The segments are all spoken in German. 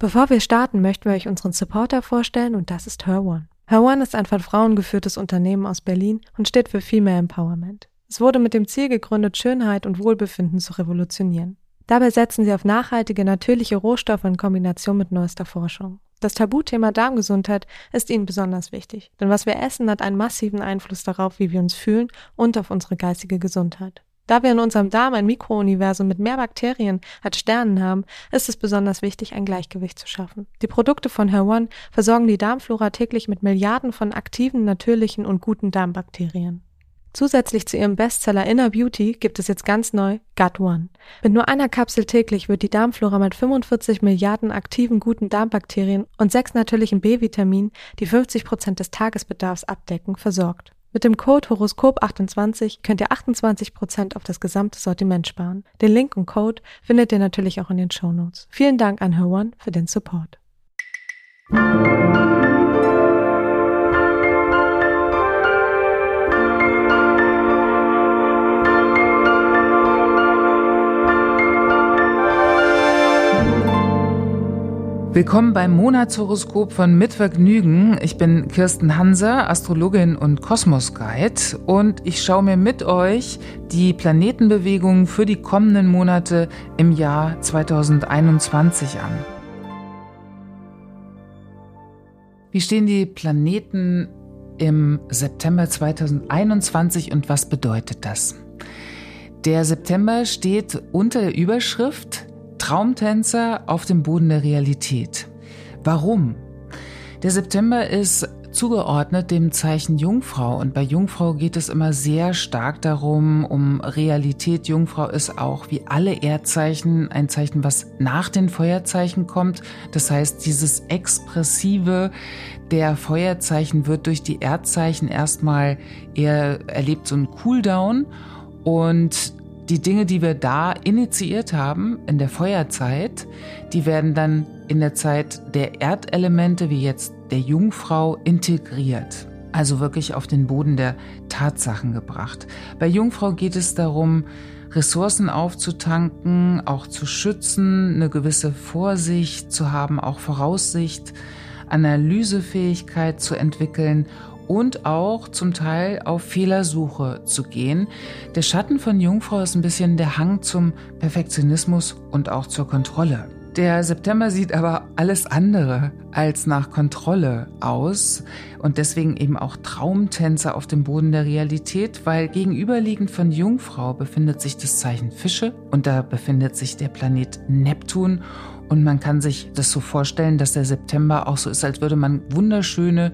Bevor wir starten, möchten wir euch unseren Supporter vorstellen und das ist Her One. Her One ist ein von Frauen geführtes Unternehmen aus Berlin und steht für Female Empowerment. Es wurde mit dem Ziel gegründet, Schönheit und Wohlbefinden zu revolutionieren. Dabei setzen sie auf nachhaltige, natürliche Rohstoffe in Kombination mit neuester Forschung. Das Tabuthema Darmgesundheit ist ihnen besonders wichtig, denn was wir essen hat einen massiven Einfluss darauf, wie wir uns fühlen und auf unsere geistige Gesundheit. Da wir in unserem Darm ein Mikrouniversum mit mehr Bakterien als Sternen haben, ist es besonders wichtig, ein Gleichgewicht zu schaffen. Die Produkte von Hair versorgen die Darmflora täglich mit Milliarden von aktiven, natürlichen und guten Darmbakterien. Zusätzlich zu ihrem Bestseller Inner Beauty gibt es jetzt ganz neu Gut One. Mit nur einer Kapsel täglich wird die Darmflora mit 45 Milliarden aktiven guten Darmbakterien und sechs natürlichen B-Vitaminen, die 50 Prozent des Tagesbedarfs abdecken, versorgt. Mit dem Code Horoskop28 könnt ihr 28% auf das gesamte Sortiment sparen. Den Link und Code findet ihr natürlich auch in den Show Notes. Vielen Dank an Her für den Support. Willkommen beim Monatshoroskop von Mitvergnügen. Ich bin Kirsten Hanser, Astrologin und Kosmos-Guide und ich schaue mir mit euch die Planetenbewegungen für die kommenden Monate im Jahr 2021 an. Wie stehen die Planeten im September 2021 und was bedeutet das? Der September steht unter der Überschrift Traumtänzer auf dem Boden der Realität. Warum? Der September ist zugeordnet dem Zeichen Jungfrau und bei Jungfrau geht es immer sehr stark darum, um Realität. Jungfrau ist auch wie alle Erdzeichen ein Zeichen, was nach den Feuerzeichen kommt. Das heißt, dieses Expressive der Feuerzeichen wird durch die Erdzeichen erstmal eher erlebt so einen Cooldown und die Dinge, die wir da initiiert haben in der Feuerzeit, die werden dann in der Zeit der Erdelemente, wie jetzt der Jungfrau, integriert. Also wirklich auf den Boden der Tatsachen gebracht. Bei Jungfrau geht es darum, Ressourcen aufzutanken, auch zu schützen, eine gewisse Vorsicht zu haben, auch Voraussicht, Analysefähigkeit zu entwickeln und auch zum Teil auf Fehlersuche zu gehen. Der Schatten von Jungfrau ist ein bisschen der Hang zum Perfektionismus und auch zur Kontrolle. Der September sieht aber alles andere als nach Kontrolle aus und deswegen eben auch Traumtänzer auf dem Boden der Realität, weil gegenüberliegend von Jungfrau befindet sich das Zeichen Fische und da befindet sich der Planet Neptun und man kann sich das so vorstellen, dass der September auch so ist, als würde man wunderschöne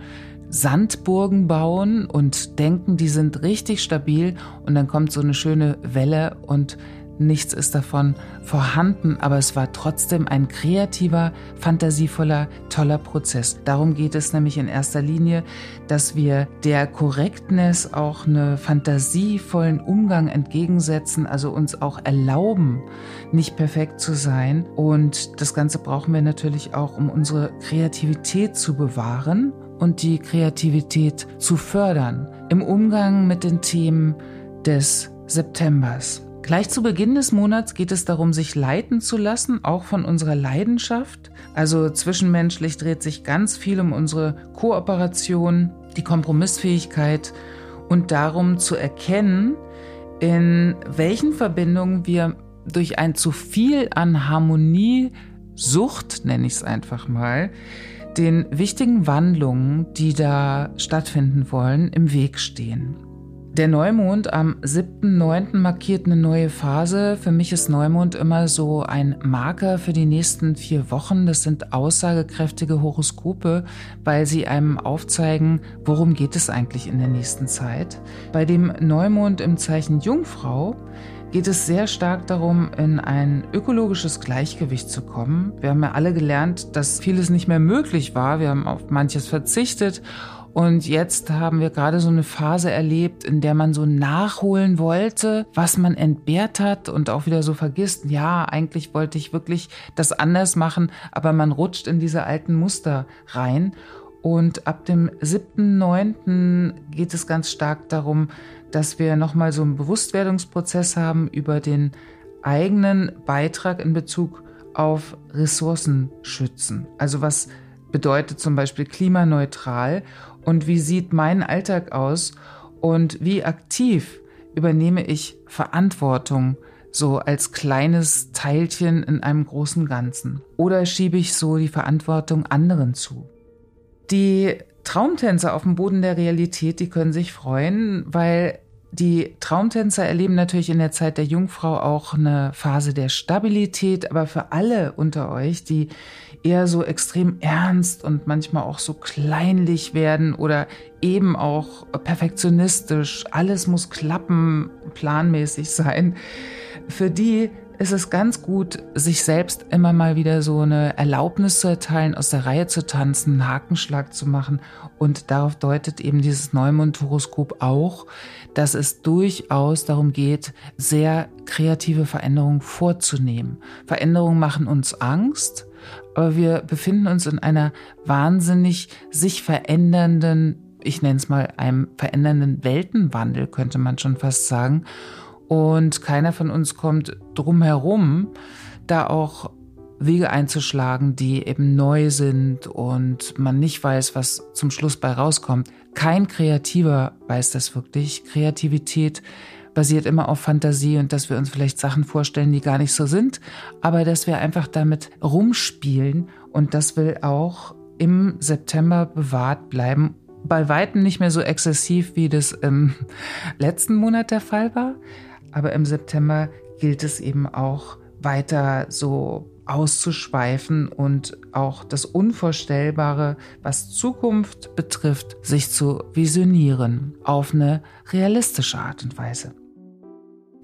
Sandburgen bauen und denken, die sind richtig stabil und dann kommt so eine schöne Welle und nichts ist davon vorhanden, aber es war trotzdem ein kreativer, fantasievoller, toller Prozess. Darum geht es nämlich in erster Linie, dass wir der Korrektness auch einen fantasievollen Umgang entgegensetzen, also uns auch erlauben, nicht perfekt zu sein. Und das Ganze brauchen wir natürlich auch, um unsere Kreativität zu bewahren und die Kreativität zu fördern im Umgang mit den Themen des Septembers. Gleich zu Beginn des Monats geht es darum, sich leiten zu lassen, auch von unserer Leidenschaft. Also zwischenmenschlich dreht sich ganz viel um unsere Kooperation, die Kompromissfähigkeit und darum zu erkennen, in welchen Verbindungen wir durch ein zu viel an Harmonie, Sucht nenne ich es einfach mal, den wichtigen Wandlungen, die da stattfinden wollen, im Weg stehen. Der Neumond am 7.9. markiert eine neue Phase. Für mich ist Neumond immer so ein Marker für die nächsten vier Wochen. Das sind aussagekräftige Horoskope, weil sie einem aufzeigen, worum geht es eigentlich in der nächsten Zeit. Bei dem Neumond im Zeichen Jungfrau geht es sehr stark darum, in ein ökologisches Gleichgewicht zu kommen. Wir haben ja alle gelernt, dass vieles nicht mehr möglich war. Wir haben auf manches verzichtet. Und jetzt haben wir gerade so eine Phase erlebt, in der man so nachholen wollte, was man entbehrt hat und auch wieder so vergisst, ja, eigentlich wollte ich wirklich das anders machen, aber man rutscht in diese alten Muster rein. Und ab dem 7.9. geht es ganz stark darum, dass wir nochmal so einen Bewusstwerdungsprozess haben über den eigenen Beitrag in Bezug auf Ressourcen schützen. Also was bedeutet zum Beispiel klimaneutral und wie sieht mein Alltag aus und wie aktiv übernehme ich Verantwortung so als kleines Teilchen in einem großen Ganzen? Oder schiebe ich so die Verantwortung anderen zu? Die Traumtänzer auf dem Boden der Realität, die können sich freuen, weil die Traumtänzer erleben natürlich in der Zeit der Jungfrau auch eine Phase der Stabilität, aber für alle unter euch, die eher so extrem ernst und manchmal auch so kleinlich werden oder eben auch perfektionistisch, alles muss klappen, planmäßig sein, für die ist es ganz gut, sich selbst immer mal wieder so eine Erlaubnis zu erteilen, aus der Reihe zu tanzen, einen Hakenschlag zu machen. Und darauf deutet eben dieses Neumond-Horoskop auch, dass es durchaus darum geht, sehr kreative Veränderungen vorzunehmen. Veränderungen machen uns Angst, aber wir befinden uns in einer wahnsinnig sich verändernden, ich nenne es mal einem verändernden Weltenwandel, könnte man schon fast sagen. Und keiner von uns kommt drum herum, da auch Wege einzuschlagen, die eben neu sind und man nicht weiß, was zum Schluss bei rauskommt. Kein Kreativer weiß das wirklich. Kreativität basiert immer auf Fantasie und dass wir uns vielleicht Sachen vorstellen, die gar nicht so sind, aber dass wir einfach damit rumspielen und das will auch im September bewahrt bleiben. Bei weitem nicht mehr so exzessiv, wie das im letzten Monat der Fall war. Aber im September gilt es eben auch weiter so auszuschweifen und auch das Unvorstellbare, was Zukunft betrifft, sich zu visionieren auf eine realistische Art und Weise.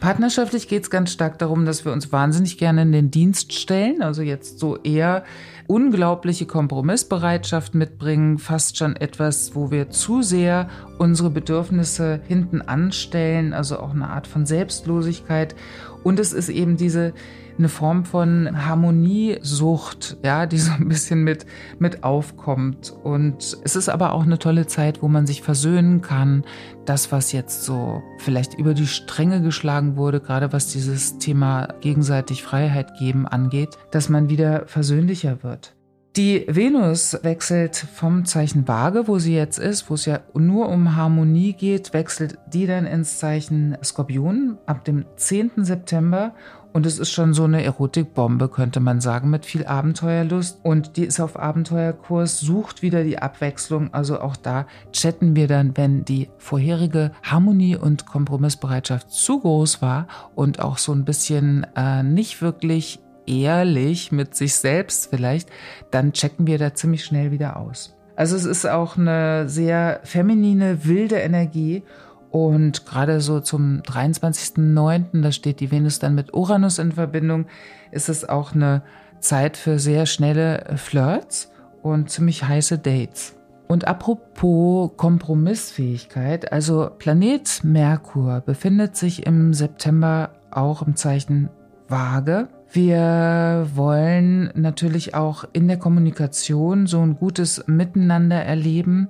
Partnerschaftlich geht es ganz stark darum, dass wir uns wahnsinnig gerne in den Dienst stellen, also jetzt so eher unglaubliche Kompromissbereitschaft mitbringen, fast schon etwas, wo wir zu sehr unsere Bedürfnisse hinten anstellen, also auch eine Art von Selbstlosigkeit. Und es ist eben diese eine Form von Harmoniesucht, ja, die so ein bisschen mit, mit aufkommt. Und es ist aber auch eine tolle Zeit, wo man sich versöhnen kann. Das, was jetzt so vielleicht über die Stränge geschlagen wurde, gerade was dieses Thema gegenseitig Freiheit geben angeht, dass man wieder versöhnlicher wird. Die Venus wechselt vom Zeichen Waage, wo sie jetzt ist, wo es ja nur um Harmonie geht, wechselt die dann ins Zeichen Skorpion ab dem 10. September und es ist schon so eine Erotikbombe, könnte man sagen, mit viel Abenteuerlust. Und die ist auf Abenteuerkurs, sucht wieder die Abwechslung. Also auch da chatten wir dann, wenn die vorherige Harmonie und Kompromissbereitschaft zu groß war und auch so ein bisschen äh, nicht wirklich ehrlich mit sich selbst vielleicht, dann checken wir da ziemlich schnell wieder aus. Also es ist auch eine sehr feminine, wilde Energie und gerade so zum 23.09., da steht die Venus dann mit Uranus in Verbindung, ist es auch eine Zeit für sehr schnelle Flirts und ziemlich heiße Dates. Und apropos Kompromissfähigkeit, also Planet Merkur befindet sich im September auch im Zeichen Waage. Wir wollen natürlich auch in der Kommunikation so ein gutes Miteinander erleben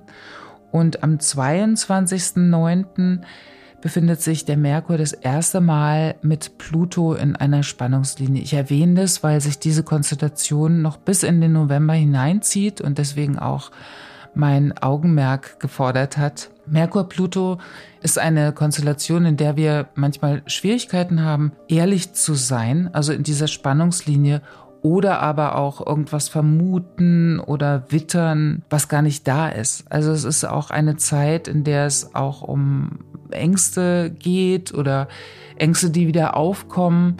und am 22.09. befindet sich der Merkur das erste Mal mit Pluto in einer Spannungslinie. Ich erwähne das, weil sich diese Konstellation noch bis in den November hineinzieht und deswegen auch mein Augenmerk gefordert hat. Merkur-Pluto ist eine Konstellation, in der wir manchmal Schwierigkeiten haben, ehrlich zu sein, also in dieser Spannungslinie oder aber auch irgendwas vermuten oder wittern, was gar nicht da ist. Also es ist auch eine Zeit, in der es auch um Ängste geht oder Ängste, die wieder aufkommen.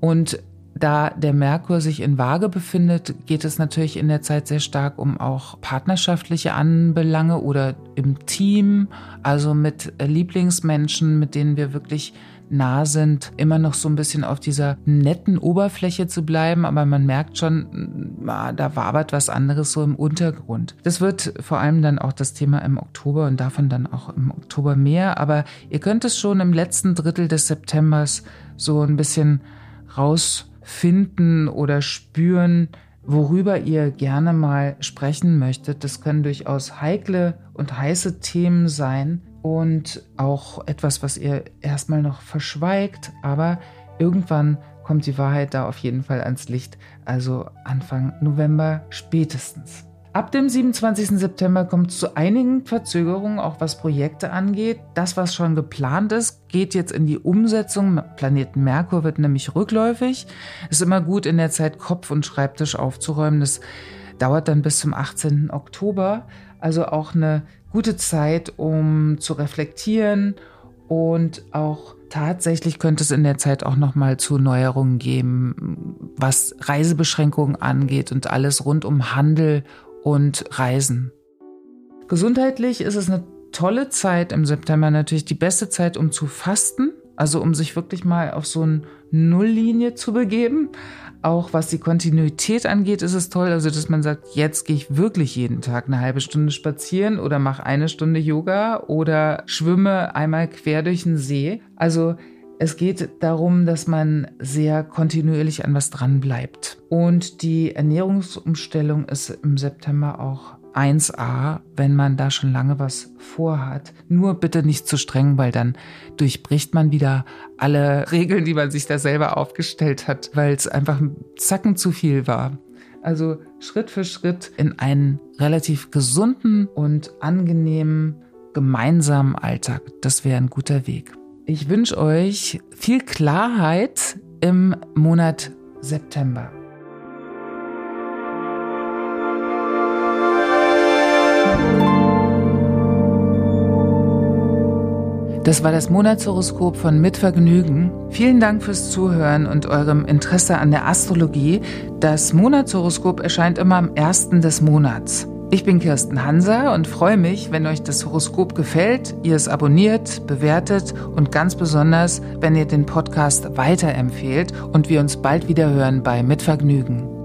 Und da der Merkur sich in Waage befindet, geht es natürlich in der Zeit sehr stark um auch partnerschaftliche Anbelange oder im Team, also mit Lieblingsmenschen, mit denen wir wirklich nah sind, immer noch so ein bisschen auf dieser netten Oberfläche zu bleiben, aber man merkt schon, da wabert was anderes so im Untergrund. Das wird vor allem dann auch das Thema im Oktober und davon dann auch im Oktober mehr, aber ihr könnt es schon im letzten Drittel des Septembers so ein bisschen rausfinden oder spüren, worüber ihr gerne mal sprechen möchtet. Das können durchaus heikle und heiße Themen sein, und auch etwas, was ihr erstmal noch verschweigt, aber irgendwann kommt die Wahrheit da auf jeden Fall ans Licht. Also Anfang November spätestens. Ab dem 27. September kommt es zu einigen Verzögerungen, auch was Projekte angeht. Das, was schon geplant ist, geht jetzt in die Umsetzung. Planeten Merkur wird nämlich rückläufig. Ist immer gut, in der Zeit Kopf und Schreibtisch aufzuräumen. Das dauert dann bis zum 18. Oktober. Also auch eine gute Zeit, um zu reflektieren und auch tatsächlich könnte es in der Zeit auch noch mal zu Neuerungen geben, was Reisebeschränkungen angeht und alles rund um Handel und Reisen. Gesundheitlich ist es eine tolle Zeit im September natürlich die beste Zeit, um zu fasten, also um sich wirklich mal auf so eine Nulllinie zu begeben. Auch was die Kontinuität angeht, ist es toll, also dass man sagt, jetzt gehe ich wirklich jeden Tag eine halbe Stunde spazieren oder mache eine Stunde Yoga oder schwimme einmal quer durch den See. Also es geht darum, dass man sehr kontinuierlich an was dran bleibt. Und die Ernährungsumstellung ist im September auch 1a, wenn man da schon lange was vorhat. Nur bitte nicht zu streng, weil dann durchbricht man wieder alle Regeln, die man sich da selber aufgestellt hat, weil es einfach ein Zacken zu viel war. Also Schritt für Schritt in einen relativ gesunden und angenehmen gemeinsamen Alltag. Das wäre ein guter Weg. Ich wünsche euch viel Klarheit im Monat September. Das war das Monatshoroskop von Mitvergnügen. Vielen Dank fürs Zuhören und eurem Interesse an der Astrologie. Das Monatshoroskop erscheint immer am ersten des Monats. Ich bin Kirsten Hanser und freue mich, wenn euch das Horoskop gefällt, ihr es abonniert, bewertet und ganz besonders, wenn ihr den Podcast weiterempfehlt und wir uns bald wieder hören bei Mitvergnügen.